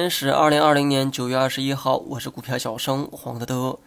天是二零二零年九月二十一号，我是股票小生黄德德。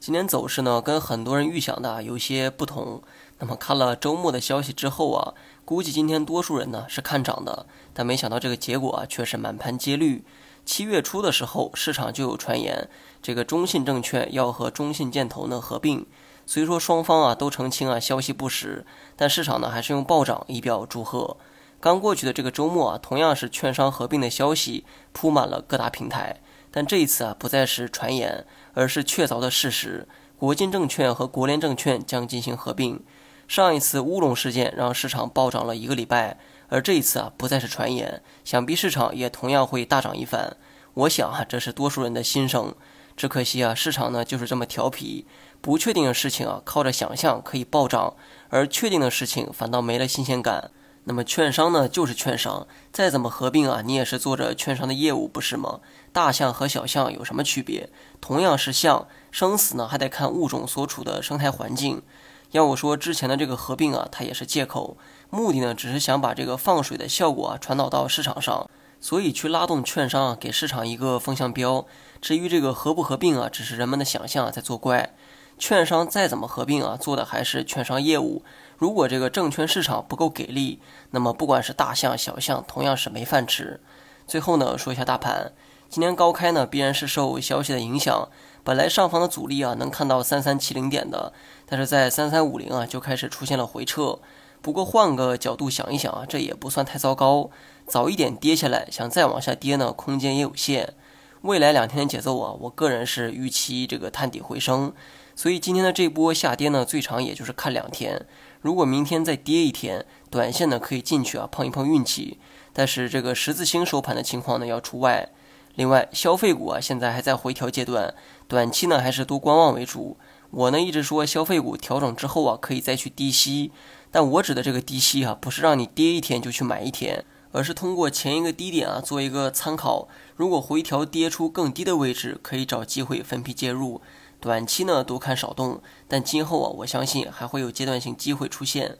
今天走势呢，跟很多人预想的有些不同。那么看了周末的消息之后啊，估计今天多数人呢是看涨的，但没想到这个结果啊却是满盘皆绿。七月初的时候，市场就有传言，这个中信证券要和中信建投呢合并。虽说双方啊都澄清啊消息不实，但市场呢还是用暴涨以表祝贺。刚过去的这个周末啊，同样是券商合并的消息铺满了各大平台，但这一次啊，不再是传言，而是确凿的事实。国金证券和国联证券将进行合并。上一次乌龙事件让市场暴涨了一个礼拜，而这一次啊，不再是传言，想必市场也同样会大涨一番。我想啊，这是多数人的心声。只可惜啊，市场呢就是这么调皮，不确定的事情啊，靠着想象可以暴涨，而确定的事情反倒没了新鲜感。那么券商呢，就是券商，再怎么合并啊，你也是做着券商的业务，不是吗？大象和小象有什么区别？同样是象，生死呢还得看物种所处的生态环境。要我说，之前的这个合并啊，它也是借口，目的呢只是想把这个放水的效果啊传导到市场上，所以去拉动券商啊，给市场一个风向标。至于这个合不合并啊，只是人们的想象在作怪。券商再怎么合并啊，做的还是券商业务。如果这个证券市场不够给力，那么不管是大象小象，同样是没饭吃。最后呢，说一下大盘，今天高开呢，必然是受消息的影响。本来上方的阻力啊，能看到三三七零点的，但是在三三五零啊，就开始出现了回撤。不过换个角度想一想啊，这也不算太糟糕。早一点跌下来，想再往下跌呢，空间也有限。未来两天的节奏啊，我个人是预期这个探底回升。所以今天的这波下跌呢，最长也就是看两天。如果明天再跌一天，短线呢可以进去啊碰一碰运气，但是这个十字星收盘的情况呢要除外。另外，消费股啊现在还在回调阶段，短期呢还是多观望为主。我呢一直说消费股调整之后啊可以再去低吸，但我指的这个低吸啊不是让你跌一天就去买一天，而是通过前一个低点啊做一个参考，如果回调跌出更低的位置，可以找机会分批介入。短期呢多看少动，但今后啊，我相信还会有阶段性机会出现。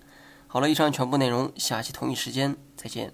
好了，以上全部内容，下期同一时间再见。